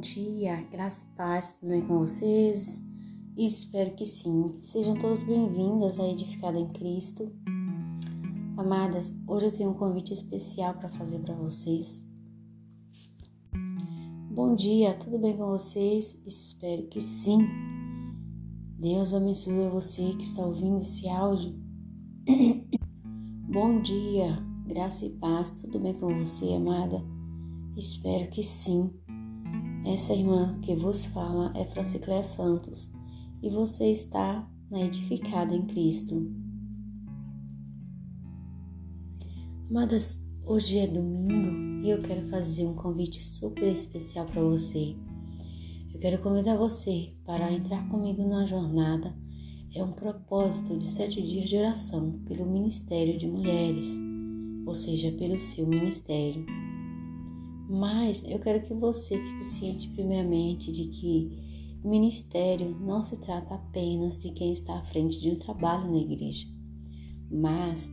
dia, graça e paz, tudo bem com vocês? Espero que sim. Sejam todos bem-vindos a Edificada em Cristo. Amadas, hoje eu tenho um convite especial para fazer para vocês. Bom dia, tudo bem com vocês? Espero que sim. Deus abençoe você que está ouvindo esse áudio. Bom dia, graça e paz, tudo bem com você, amada? Espero que sim. Essa irmã que vos fala é Francicléia Santos e você está na Edificada em Cristo. Amadas, hoje é domingo e eu quero fazer um convite super especial para você. Eu quero convidar você para entrar comigo na jornada. É um propósito de sete dias de oração pelo Ministério de Mulheres, ou seja, pelo seu ministério. Mas eu quero que você fique ciente, primeiramente, de que ministério não se trata apenas de quem está à frente de um trabalho na igreja, mas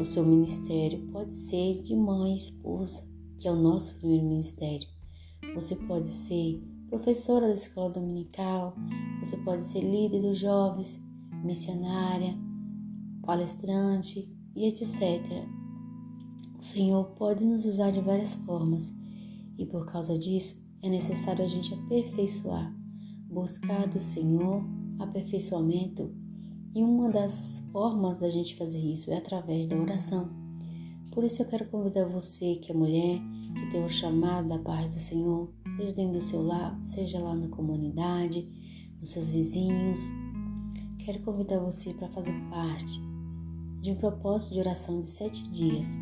o seu ministério pode ser de mãe, esposa, que é o nosso primeiro ministério. Você pode ser professora da escola dominical, você pode ser líder dos jovens, missionária, palestrante e etc. O Senhor pode nos usar de várias formas e por causa disso é necessário a gente aperfeiçoar, buscar do Senhor aperfeiçoamento e uma das formas da gente fazer isso é através da oração. Por isso eu quero convidar você que é mulher, que tem o chamado da parte do Senhor, seja dentro do seu lar, seja lá na comunidade, nos seus vizinhos. Quero convidar você para fazer parte de um propósito de oração de sete dias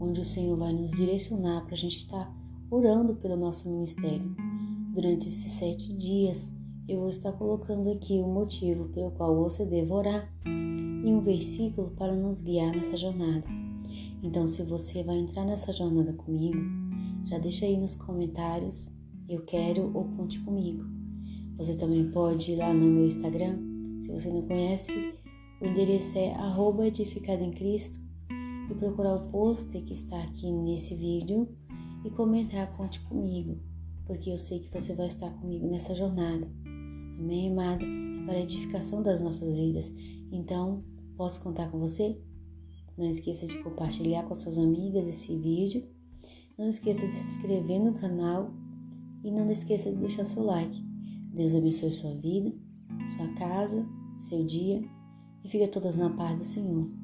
onde o Senhor vai nos direcionar para a gente estar orando pelo nosso ministério. Durante esses sete dias, eu vou estar colocando aqui o motivo pelo qual você deve orar e um versículo para nos guiar nessa jornada. Então, se você vai entrar nessa jornada comigo, já deixa aí nos comentários eu quero ou conte comigo. Você também pode ir lá no meu Instagram. Se você não conhece, o endereço é arroba edificado em Cristo e procurar o pôster que está aqui nesse vídeo e comentar Conte Comigo, porque eu sei que você vai estar comigo nessa jornada. Amém, amada? É para a edificação das nossas vidas. Então, posso contar com você? Não esqueça de compartilhar com suas amigas esse vídeo. Não esqueça de se inscrever no canal e não esqueça de deixar seu like. Deus abençoe sua vida, sua casa, seu dia e fica todas na paz do Senhor.